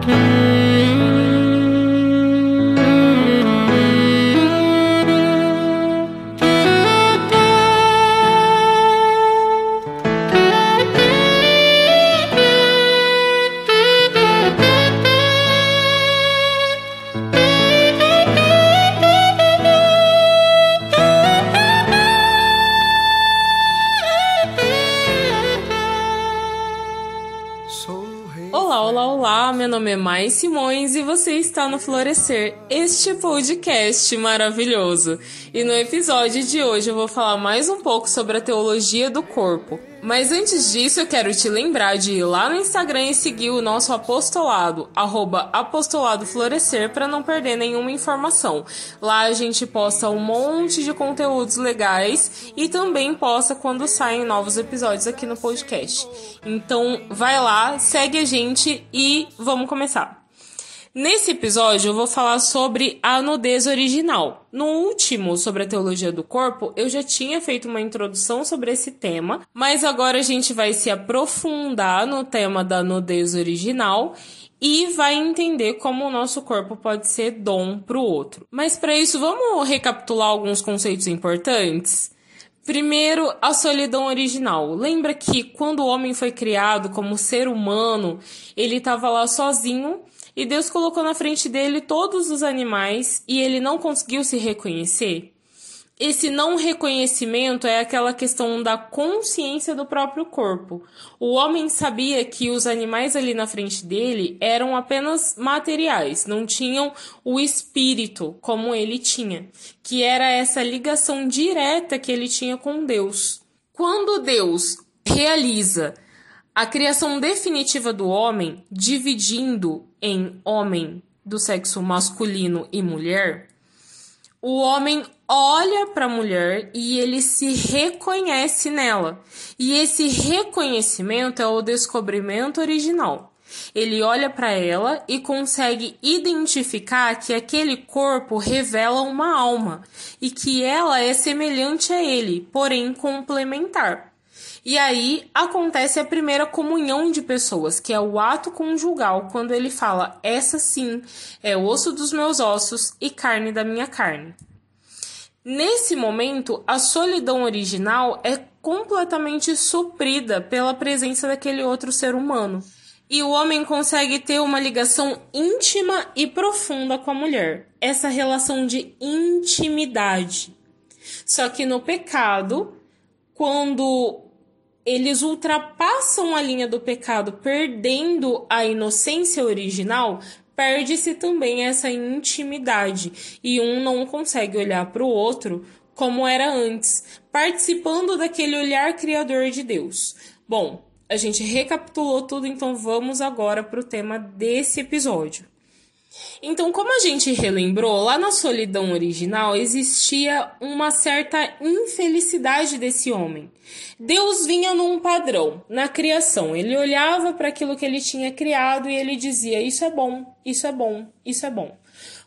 Mm-hmm. Está no Florescer, este podcast maravilhoso. E no episódio de hoje eu vou falar mais um pouco sobre a teologia do corpo. Mas antes disso, eu quero te lembrar de ir lá no Instagram e seguir o nosso apostolado, arroba apostolado florescer, para não perder nenhuma informação. Lá a gente posta um monte de conteúdos legais e também posta quando saem novos episódios aqui no podcast. Então vai lá, segue a gente e vamos começar. Nesse episódio eu vou falar sobre a nudez original. No último, sobre a teologia do corpo, eu já tinha feito uma introdução sobre esse tema, mas agora a gente vai se aprofundar no tema da nudez original e vai entender como o nosso corpo pode ser dom para o outro. Mas para isso, vamos recapitular alguns conceitos importantes? Primeiro, a solidão original. Lembra que quando o homem foi criado como ser humano, ele estava lá sozinho e Deus colocou na frente dele todos os animais e ele não conseguiu se reconhecer? Esse não reconhecimento é aquela questão da consciência do próprio corpo. O homem sabia que os animais ali na frente dele eram apenas materiais, não tinham o espírito como ele tinha, que era essa ligação direta que ele tinha com Deus. Quando Deus realiza a criação definitiva do homem, dividindo em homem do sexo masculino e mulher, o homem olha para a mulher e ele se reconhece nela. E esse reconhecimento é o descobrimento original. Ele olha para ela e consegue identificar que aquele corpo revela uma alma e que ela é semelhante a ele, porém complementar. E aí acontece a primeira comunhão de pessoas, que é o ato conjugal, quando ele fala: Essa sim é osso dos meus ossos e carne da minha carne. Nesse momento, a solidão original é completamente suprida pela presença daquele outro ser humano. E o homem consegue ter uma ligação íntima e profunda com a mulher. Essa relação de intimidade. Só que no pecado, quando eles ultrapassam a linha do pecado, perdendo a inocência original, perde-se também essa intimidade e um não consegue olhar para o outro como era antes, participando daquele olhar criador de Deus. Bom, a gente recapitulou tudo, então vamos agora para o tema desse episódio. Então, como a gente relembrou, lá na solidão original existia uma certa infelicidade desse homem. Deus vinha num padrão na criação. Ele olhava para aquilo que ele tinha criado e ele dizia: Isso é bom, isso é bom, isso é bom.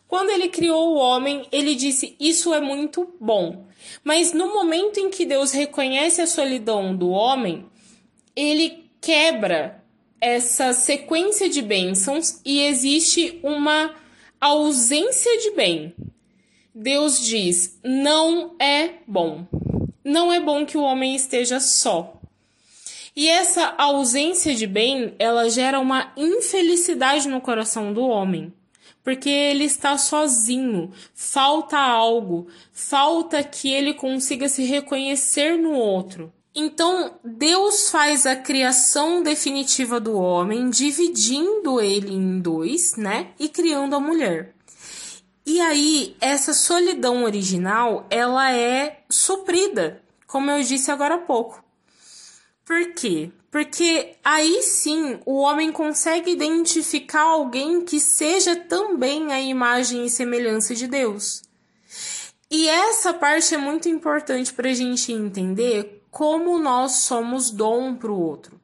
Quando ele criou o homem, ele disse: Isso é muito bom. Mas no momento em que Deus reconhece a solidão do homem, ele quebra essa sequência de bênçãos e existe uma ausência de bem. Deus diz: não é bom. Não é bom que o homem esteja só. E essa ausência de bem, ela gera uma infelicidade no coração do homem, porque ele está sozinho, falta algo, falta que ele consiga se reconhecer no outro. Então, Deus faz a criação definitiva do homem, dividindo ele em dois, né? E criando a mulher. E aí, essa solidão original, ela é suprida, como eu disse agora há pouco. Por quê? Porque aí sim o homem consegue identificar alguém que seja também a imagem e semelhança de Deus. E essa parte é muito importante para a gente entender como nós somos dom para o outro.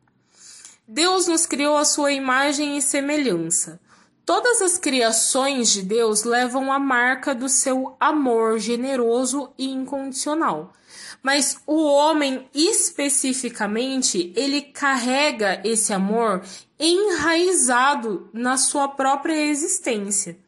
Deus nos criou a sua imagem e semelhança. Todas as criações de Deus levam a marca do seu amor generoso e incondicional. Mas o homem especificamente, ele carrega esse amor enraizado na sua própria existência.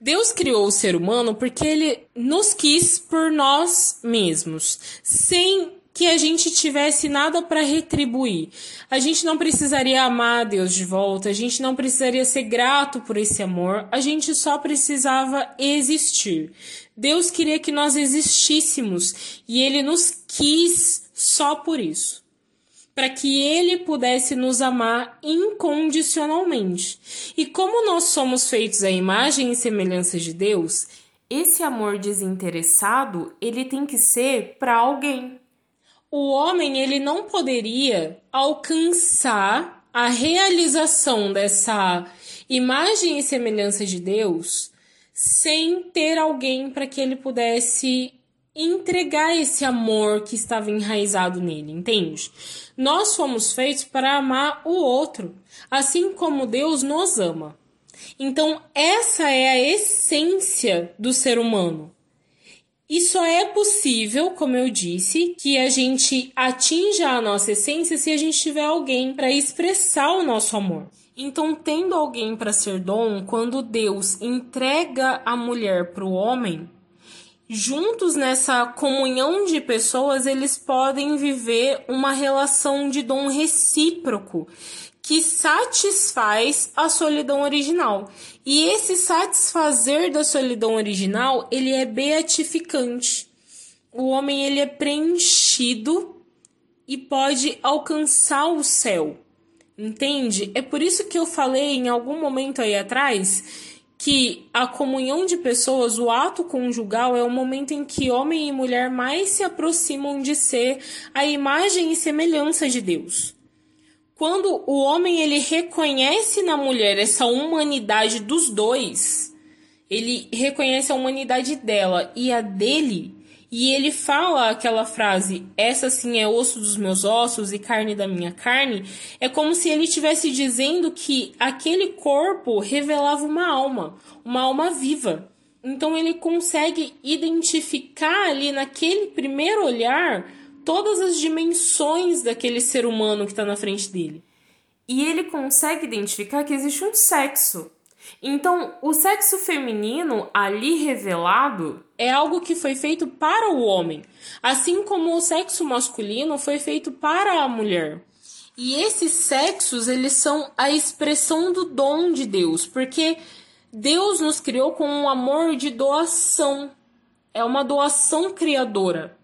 Deus criou o ser humano porque ele nos quis por nós mesmos, sem que a gente tivesse nada para retribuir. A gente não precisaria amar Deus de volta, a gente não precisaria ser grato por esse amor, a gente só precisava existir. Deus queria que nós existíssemos e ele nos quis só por isso. Para que ele pudesse nos amar incondicionalmente. E como nós somos feitos à imagem e semelhança de Deus, esse amor desinteressado, ele tem que ser para alguém o homem ele não poderia alcançar a realização dessa imagem e semelhança de Deus sem ter alguém para que ele pudesse entregar esse amor que estava enraizado nele, entende? Nós fomos feitos para amar o outro, assim como Deus nos ama. Então, essa é a essência do ser humano. E só é possível, como eu disse, que a gente atinja a nossa essência se a gente tiver alguém para expressar o nosso amor. Então, tendo alguém para ser dom, quando Deus entrega a mulher para o homem, juntos nessa comunhão de pessoas, eles podem viver uma relação de dom recíproco que satisfaz a solidão original. E esse satisfazer da solidão original, ele é beatificante. O homem ele é preenchido e pode alcançar o céu. Entende? É por isso que eu falei em algum momento aí atrás que a comunhão de pessoas, o ato conjugal, é o momento em que homem e mulher mais se aproximam de ser a imagem e semelhança de Deus quando o homem ele reconhece na mulher essa humanidade dos dois, ele reconhece a humanidade dela e a dele, e ele fala aquela frase: "Essa sim é osso dos meus ossos e carne da minha carne", é como se ele estivesse dizendo que aquele corpo revelava uma alma, uma alma viva. Então ele consegue identificar ali naquele primeiro olhar todas as dimensões daquele ser humano que está na frente dele. E ele consegue identificar que existe um sexo. Então, o sexo feminino ali revelado é algo que foi feito para o homem, assim como o sexo masculino foi feito para a mulher. E esses sexos, eles são a expressão do dom de Deus, porque Deus nos criou com um amor de doação. É uma doação criadora.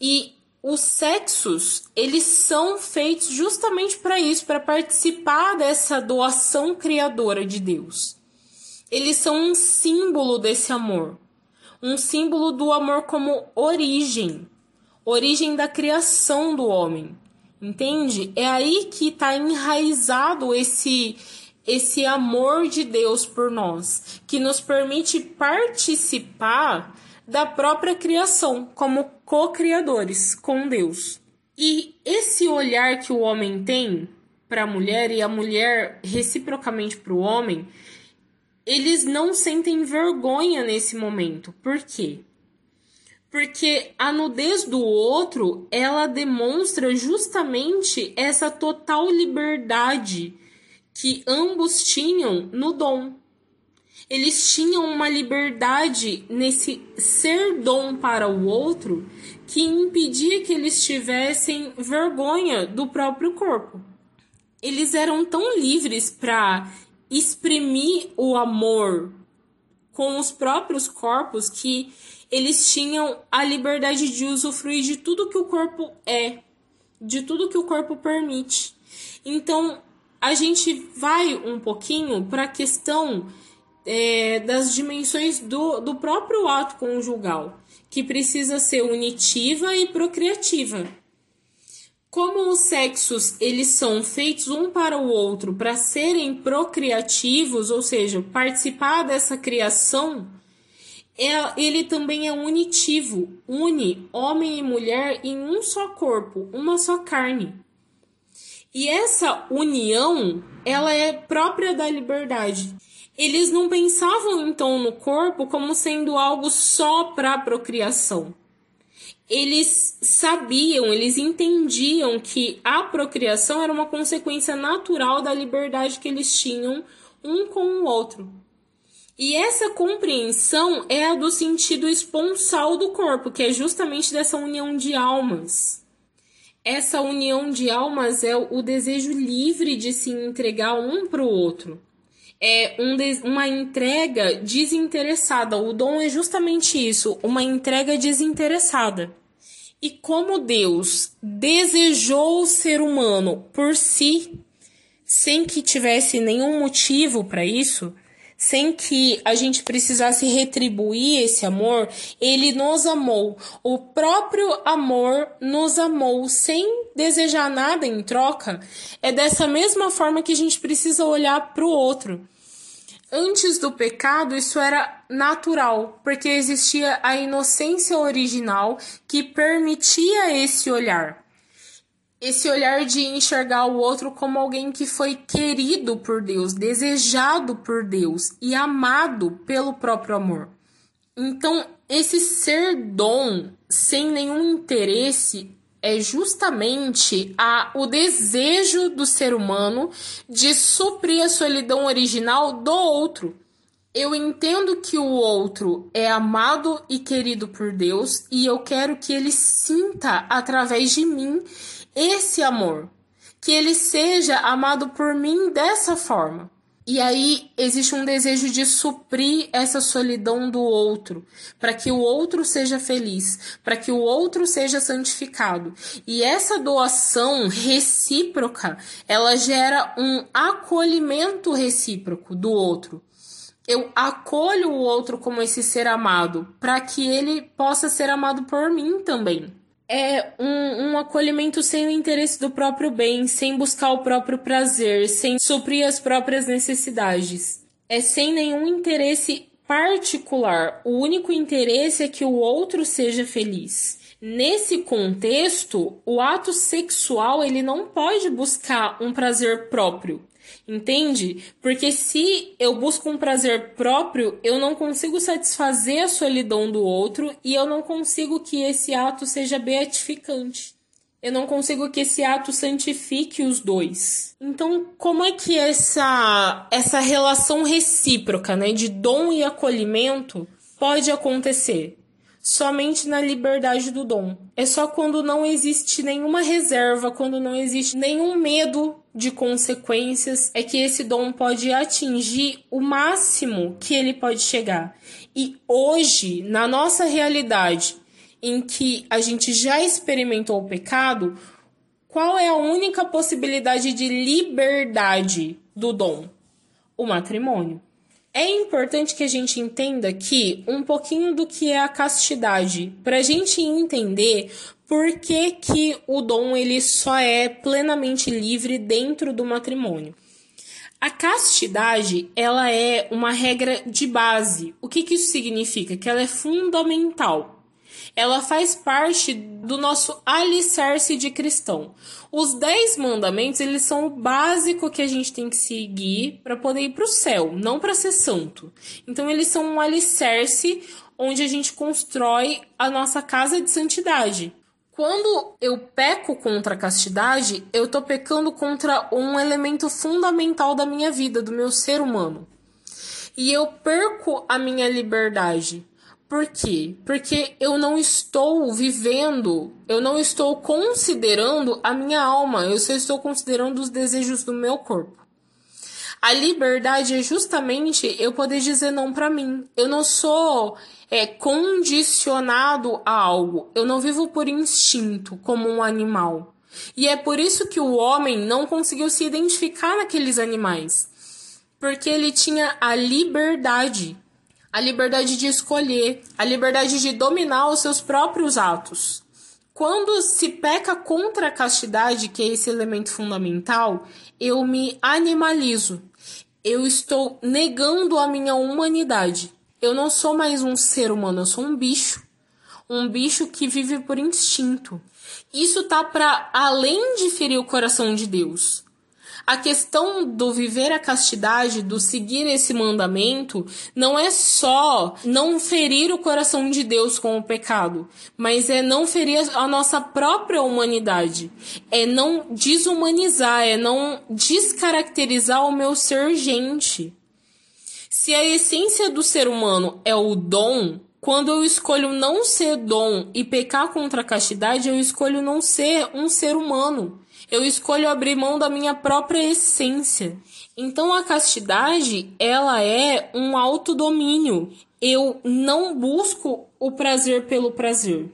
E os sexos, eles são feitos justamente para isso, para participar dessa doação criadora de Deus. Eles são um símbolo desse amor, um símbolo do amor como origem, origem da criação do homem. Entende? É aí que está enraizado esse esse amor de Deus por nós, que nos permite participar da própria criação, como co-criadores com Deus. E esse olhar que o homem tem para a mulher e a mulher reciprocamente para o homem, eles não sentem vergonha nesse momento. Por quê? Porque a nudez do outro, ela demonstra justamente essa total liberdade que ambos tinham no dom eles tinham uma liberdade nesse ser dom para o outro que impedia que eles tivessem vergonha do próprio corpo. Eles eram tão livres para exprimir o amor com os próprios corpos que eles tinham a liberdade de usufruir de tudo que o corpo é, de tudo que o corpo permite. Então, a gente vai um pouquinho para a questão é, das dimensões do, do próprio ato conjugal, que precisa ser unitiva e procriativa. Como os sexos eles são feitos um para o outro para serem procriativos, ou seja, participar dessa criação, é, ele também é unitivo, une homem e mulher em um só corpo, uma só carne. E essa união, ela é própria da liberdade. Eles não pensavam então no corpo como sendo algo só para procriação. eles sabiam, eles entendiam que a procriação era uma consequência natural da liberdade que eles tinham um com o outro. E essa compreensão é a do sentido esponsal do corpo, que é justamente dessa união de almas. Essa união de almas é o desejo livre de se entregar um para o outro. É um uma entrega desinteressada. O dom é justamente isso, uma entrega desinteressada. E como Deus desejou o ser humano por si, sem que tivesse nenhum motivo para isso, sem que a gente precisasse retribuir esse amor, ele nos amou. O próprio amor nos amou sem desejar nada em troca. É dessa mesma forma que a gente precisa olhar para o outro. Antes do pecado, isso era natural, porque existia a inocência original que permitia esse olhar esse olhar de enxergar o outro como alguém que foi querido por Deus, desejado por Deus e amado pelo próprio amor. Então, esse ser dom sem nenhum interesse é justamente a, o desejo do ser humano de suprir a solidão original do outro. Eu entendo que o outro é amado e querido por Deus e eu quero que ele sinta através de mim esse amor, que ele seja amado por mim dessa forma. E aí existe um desejo de suprir essa solidão do outro, para que o outro seja feliz, para que o outro seja santificado. E essa doação recíproca, ela gera um acolhimento recíproco do outro. Eu acolho o outro como esse ser amado, para que ele possa ser amado por mim também é um, um acolhimento sem o interesse do próprio bem, sem buscar o próprio prazer, sem suprir as próprias necessidades. É sem nenhum interesse particular. O único interesse é que o outro seja feliz. Nesse contexto, o ato sexual ele não pode buscar um prazer próprio. Entende? Porque se eu busco um prazer próprio, eu não consigo satisfazer a solidão do outro e eu não consigo que esse ato seja beatificante. Eu não consigo que esse ato santifique os dois. Então, como é que essa essa relação recíproca, né, de dom e acolhimento pode acontecer? Somente na liberdade do dom. É só quando não existe nenhuma reserva, quando não existe nenhum medo de consequências, é que esse dom pode atingir o máximo que ele pode chegar. E hoje, na nossa realidade, em que a gente já experimentou o pecado, qual é a única possibilidade de liberdade do dom? O matrimônio. É importante que a gente entenda aqui um pouquinho do que é a castidade, para a gente entender por que, que o dom ele só é plenamente livre dentro do matrimônio. A castidade, ela é uma regra de base. O que, que isso significa? Que ela é fundamental. Ela faz parte do nosso alicerce de cristão. Os dez mandamentos, eles são o básico que a gente tem que seguir para poder ir para o céu, não para ser santo. Então, eles são um alicerce onde a gente constrói a nossa casa de santidade. Quando eu peco contra a castidade, eu tô pecando contra um elemento fundamental da minha vida, do meu ser humano. E eu perco a minha liberdade. Por quê? Porque eu não estou vivendo, eu não estou considerando a minha alma, eu só estou considerando os desejos do meu corpo. A liberdade é justamente eu poder dizer não para mim. Eu não sou é, condicionado a algo. Eu não vivo por instinto como um animal. E é por isso que o homem não conseguiu se identificar naqueles animais. Porque ele tinha a liberdade a liberdade de escolher, a liberdade de dominar os seus próprios atos. Quando se peca contra a castidade, que é esse elemento fundamental, eu me animalizo. Eu estou negando a minha humanidade. Eu não sou mais um ser humano, eu sou um bicho. Um bicho que vive por instinto. Isso tá para além de ferir o coração de Deus. A questão do viver a castidade, do seguir esse mandamento, não é só não ferir o coração de Deus com o pecado, mas é não ferir a nossa própria humanidade, é não desumanizar, é não descaracterizar o meu ser gente. Se a essência do ser humano é o dom, quando eu escolho não ser dom e pecar contra a castidade, eu escolho não ser um ser humano. Eu escolho abrir mão da minha própria essência. Então a castidade, ela é um autodomínio. Eu não busco o prazer pelo prazer.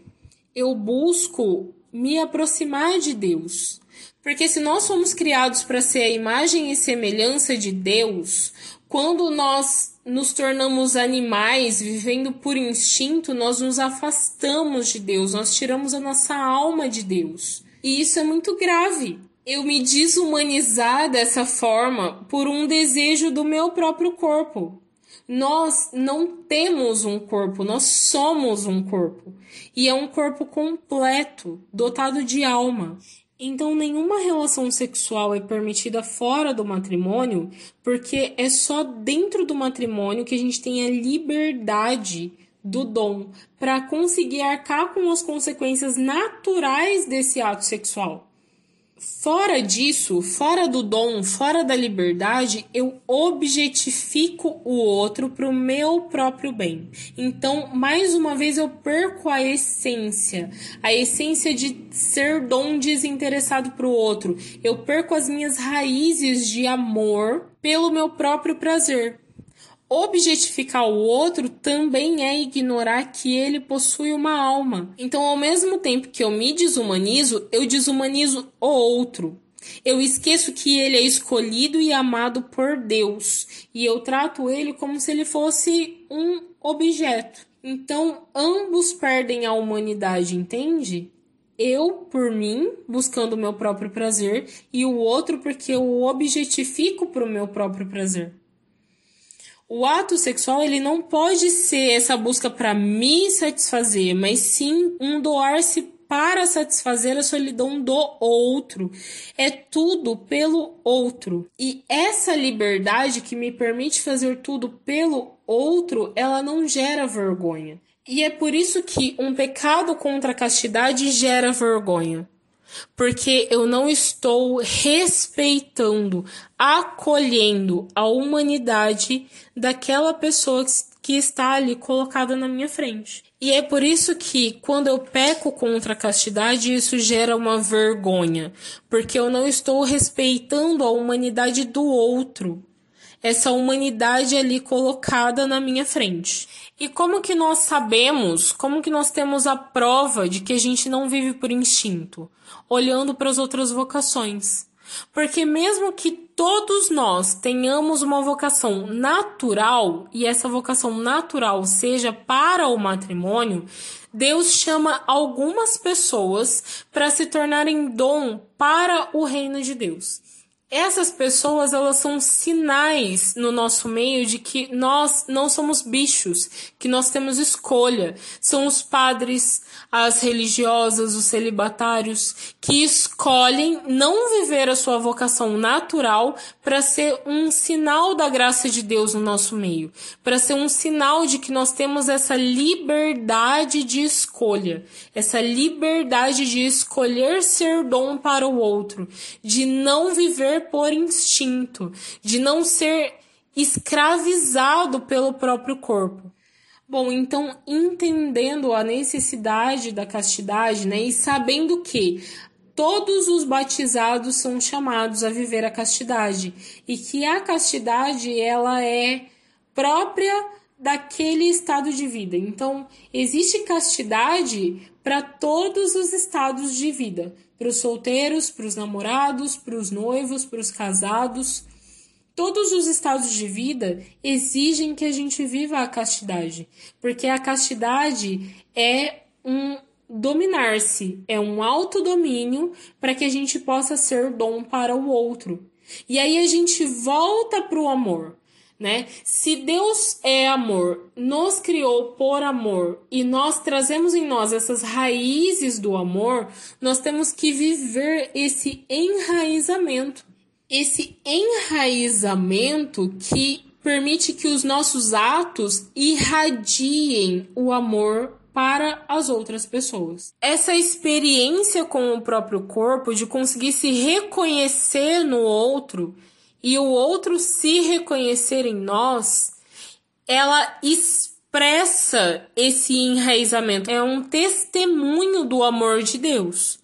Eu busco me aproximar de Deus. Porque se nós somos criados para ser a imagem e semelhança de Deus, quando nós nos tornamos animais, vivendo por instinto, nós nos afastamos de Deus, nós tiramos a nossa alma de Deus. E isso é muito grave. Eu me desumanizar dessa forma por um desejo do meu próprio corpo. Nós não temos um corpo, nós somos um corpo. E é um corpo completo, dotado de alma. Então, nenhuma relação sexual é permitida fora do matrimônio, porque é só dentro do matrimônio que a gente tem a liberdade do dom para conseguir arcar com as consequências naturais desse ato sexual. Fora disso, fora do dom, fora da liberdade, eu objetifico o outro para o meu próprio bem. Então, mais uma vez, eu perco a essência, a essência de ser dom desinteressado para o outro. Eu perco as minhas raízes de amor pelo meu próprio prazer. Objetificar o outro também é ignorar que ele possui uma alma. Então, ao mesmo tempo que eu me desumanizo, eu desumanizo o outro. Eu esqueço que ele é escolhido e amado por Deus, e eu trato ele como se ele fosse um objeto. Então, ambos perdem a humanidade, entende? Eu por mim, buscando o meu próprio prazer, e o outro porque eu o objetifico para o meu próprio prazer. O ato sexual ele não pode ser essa busca para me satisfazer, mas sim um doar-se para satisfazer a solidão do outro. É tudo pelo outro. E essa liberdade que me permite fazer tudo pelo outro, ela não gera vergonha. E é por isso que um pecado contra a castidade gera vergonha porque eu não estou respeitando, acolhendo a humanidade daquela pessoa que está ali colocada na minha frente. E é por isso que, quando eu peco contra a castidade, isso gera uma vergonha, porque eu não estou respeitando a humanidade do outro. Essa humanidade ali colocada na minha frente. E como que nós sabemos, como que nós temos a prova de que a gente não vive por instinto? Olhando para as outras vocações. Porque mesmo que todos nós tenhamos uma vocação natural e essa vocação natural seja para o matrimônio, Deus chama algumas pessoas para se tornarem dom para o reino de Deus essas pessoas elas são sinais no nosso meio de que nós não somos bichos, que nós temos escolha. São os padres, as religiosas, os celibatários que escolhem não viver a sua vocação natural para ser um sinal da graça de Deus no nosso meio, para ser um sinal de que nós temos essa liberdade de escolha, essa liberdade de escolher ser dom para o outro, de não viver por instinto, de não ser escravizado pelo próprio corpo. Bom, então entendendo a necessidade da castidade, né, e sabendo que todos os batizados são chamados a viver a castidade e que a castidade ela é própria daquele estado de vida. Então, existe castidade para todos os estados de vida, para os solteiros, para os namorados, para os noivos, para os casados. Todos os estados de vida exigem que a gente viva a castidade, porque a castidade é um dominar-se, é um autodomínio para que a gente possa ser dom para o outro. E aí a gente volta para o amor né? Se Deus é amor, nos criou por amor e nós trazemos em nós essas raízes do amor, nós temos que viver esse enraizamento. esse enraizamento que permite que os nossos atos irradiem o amor para as outras pessoas. Essa experiência com o próprio corpo, de conseguir se reconhecer no outro e o outro se reconhecer em nós, ela expressa esse enraizamento. É um testemunho do amor de Deus.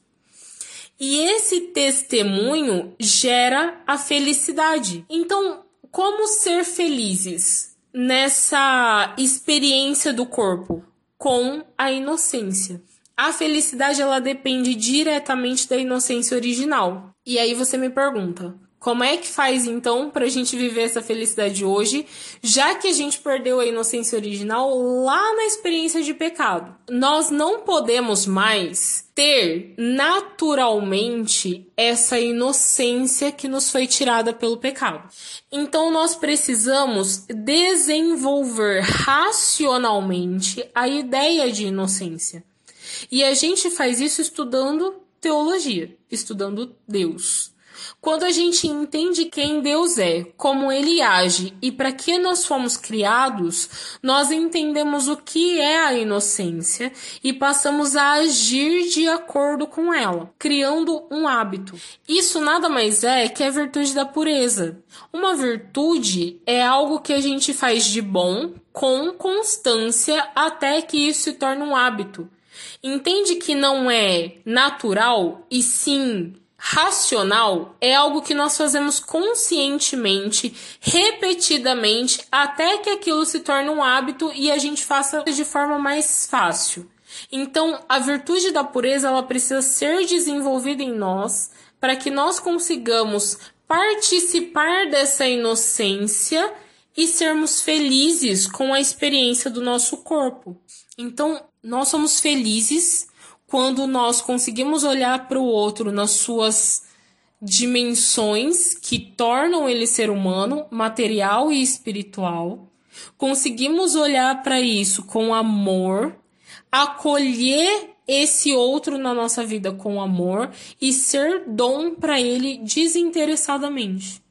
E esse testemunho gera a felicidade. Então, como ser felizes nessa experiência do corpo? Com a inocência. A felicidade ela depende diretamente da inocência original. E aí você me pergunta: como é que faz então para a gente viver essa felicidade hoje, já que a gente perdeu a inocência original lá na experiência de pecado? Nós não podemos mais ter naturalmente essa inocência que nos foi tirada pelo pecado. Então nós precisamos desenvolver racionalmente a ideia de inocência. E a gente faz isso estudando teologia, estudando Deus. Quando a gente entende quem Deus é, como ele age e para que nós fomos criados, nós entendemos o que é a inocência e passamos a agir de acordo com ela, criando um hábito. Isso nada mais é que a virtude da pureza. Uma virtude é algo que a gente faz de bom com constância até que isso se torne um hábito. Entende que não é natural e sim racional é algo que nós fazemos conscientemente, repetidamente, até que aquilo se torne um hábito e a gente faça de forma mais fácil. Então, a virtude da pureza ela precisa ser desenvolvida em nós para que nós consigamos participar dessa inocência e sermos felizes com a experiência do nosso corpo. Então, nós somos felizes quando nós conseguimos olhar para o outro nas suas dimensões que tornam ele ser humano, material e espiritual, conseguimos olhar para isso com amor, acolher esse outro na nossa vida com amor e ser dom para ele desinteressadamente.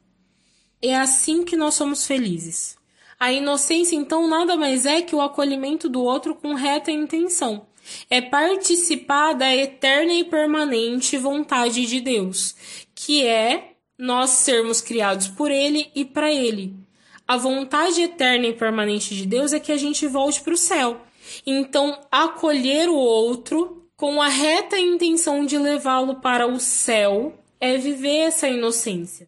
É assim que nós somos felizes. A inocência, então, nada mais é que o acolhimento do outro com reta intenção é participar da eterna e permanente vontade de Deus, que é nós sermos criados por Ele e para Ele. A vontade eterna e permanente de Deus é que a gente volte para o céu. Então, acolher o outro com a reta intenção de levá-lo para o céu é viver essa inocência.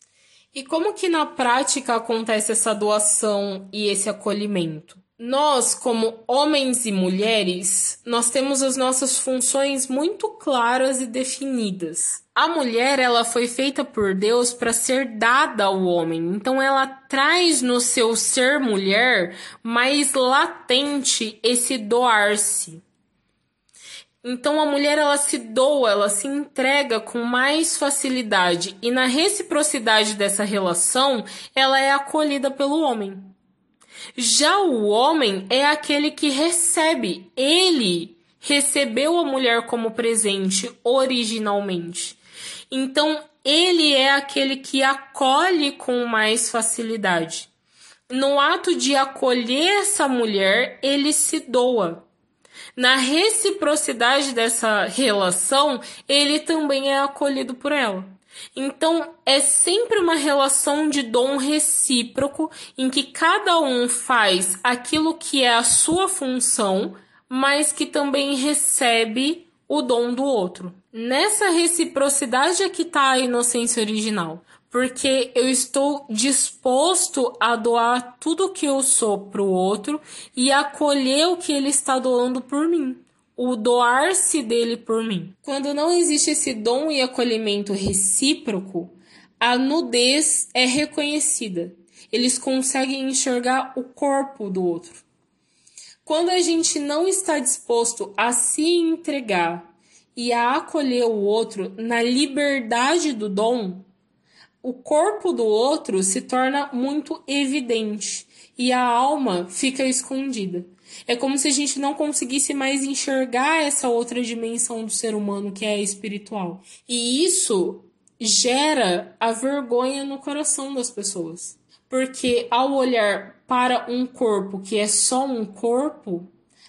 E como que na prática acontece essa doação e esse acolhimento? Nós, como homens e mulheres, nós temos as nossas funções muito claras e definidas. A mulher, ela foi feita por Deus para ser dada ao homem. Então ela traz no seu ser mulher mais latente esse doar-se. Então a mulher ela se doa, ela se entrega com mais facilidade e na reciprocidade dessa relação, ela é acolhida pelo homem. Já o homem é aquele que recebe. Ele recebeu a mulher como presente originalmente. Então, ele é aquele que acolhe com mais facilidade. No ato de acolher essa mulher, ele se doa. Na reciprocidade dessa relação, ele também é acolhido por ela. Então, é sempre uma relação de dom recíproco em que cada um faz aquilo que é a sua função, mas que também recebe o dom do outro. Nessa reciprocidade é que está a inocência original, porque eu estou disposto a doar tudo o que eu sou para o outro e acolher o que ele está doando por mim o doar-se dele por mim. Quando não existe esse dom e acolhimento recíproco, a nudez é reconhecida. Eles conseguem enxergar o corpo do outro. Quando a gente não está disposto a se entregar e a acolher o outro na liberdade do dom, o corpo do outro se torna muito evidente e a alma fica escondida. É como se a gente não conseguisse mais enxergar essa outra dimensão do ser humano que é espiritual. E isso gera a vergonha no coração das pessoas. Porque ao olhar para um corpo que é só um corpo,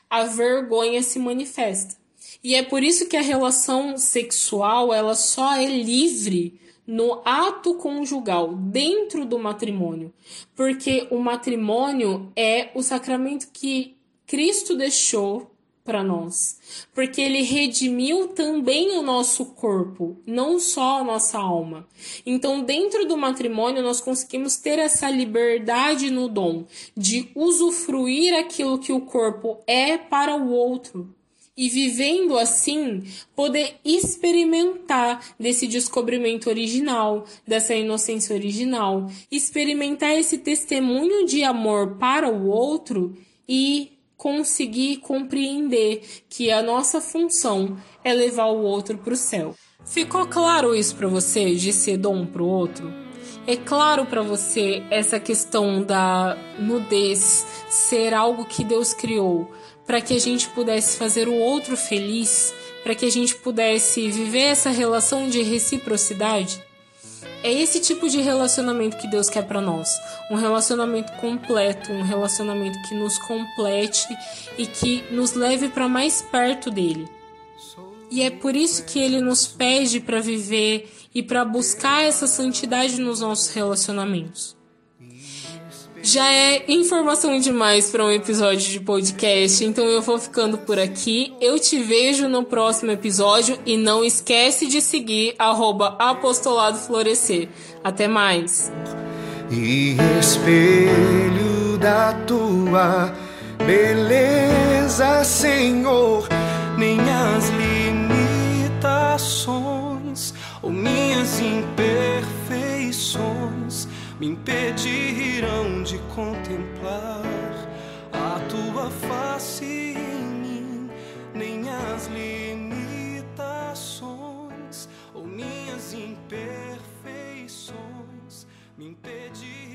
a vergonha se manifesta. E é por isso que a relação sexual ela só é livre no ato conjugal, dentro do matrimônio. Porque o matrimônio é o sacramento que Cristo deixou para nós, porque ele redimiu também o nosso corpo, não só a nossa alma. Então, dentro do matrimônio, nós conseguimos ter essa liberdade no dom de usufruir aquilo que o corpo é para o outro. E vivendo assim, poder experimentar desse descobrimento original, dessa inocência original, experimentar esse testemunho de amor para o outro e conseguir compreender que a nossa função é levar o outro para o céu. Ficou claro isso para você de ser dom para o outro? É claro para você essa questão da nudez ser algo que Deus criou para que a gente pudesse fazer o outro feliz, para que a gente pudesse viver essa relação de reciprocidade? É esse tipo de relacionamento que Deus quer para nós. Um relacionamento completo, um relacionamento que nos complete e que nos leve para mais perto dele. E é por isso que ele nos pede para viver e para buscar essa santidade nos nossos relacionamentos. Já é informação demais para um episódio de podcast, então eu vou ficando por aqui. Eu te vejo no próximo episódio e não esquece de seguir apostolado florescer. Até mais. E espelho da tua beleza, Senhor, nem as limitações ou minhas imperfeições me impedirão de contemplar a tua face em mim, nem as limitações ou minhas imperfeições me impedirão.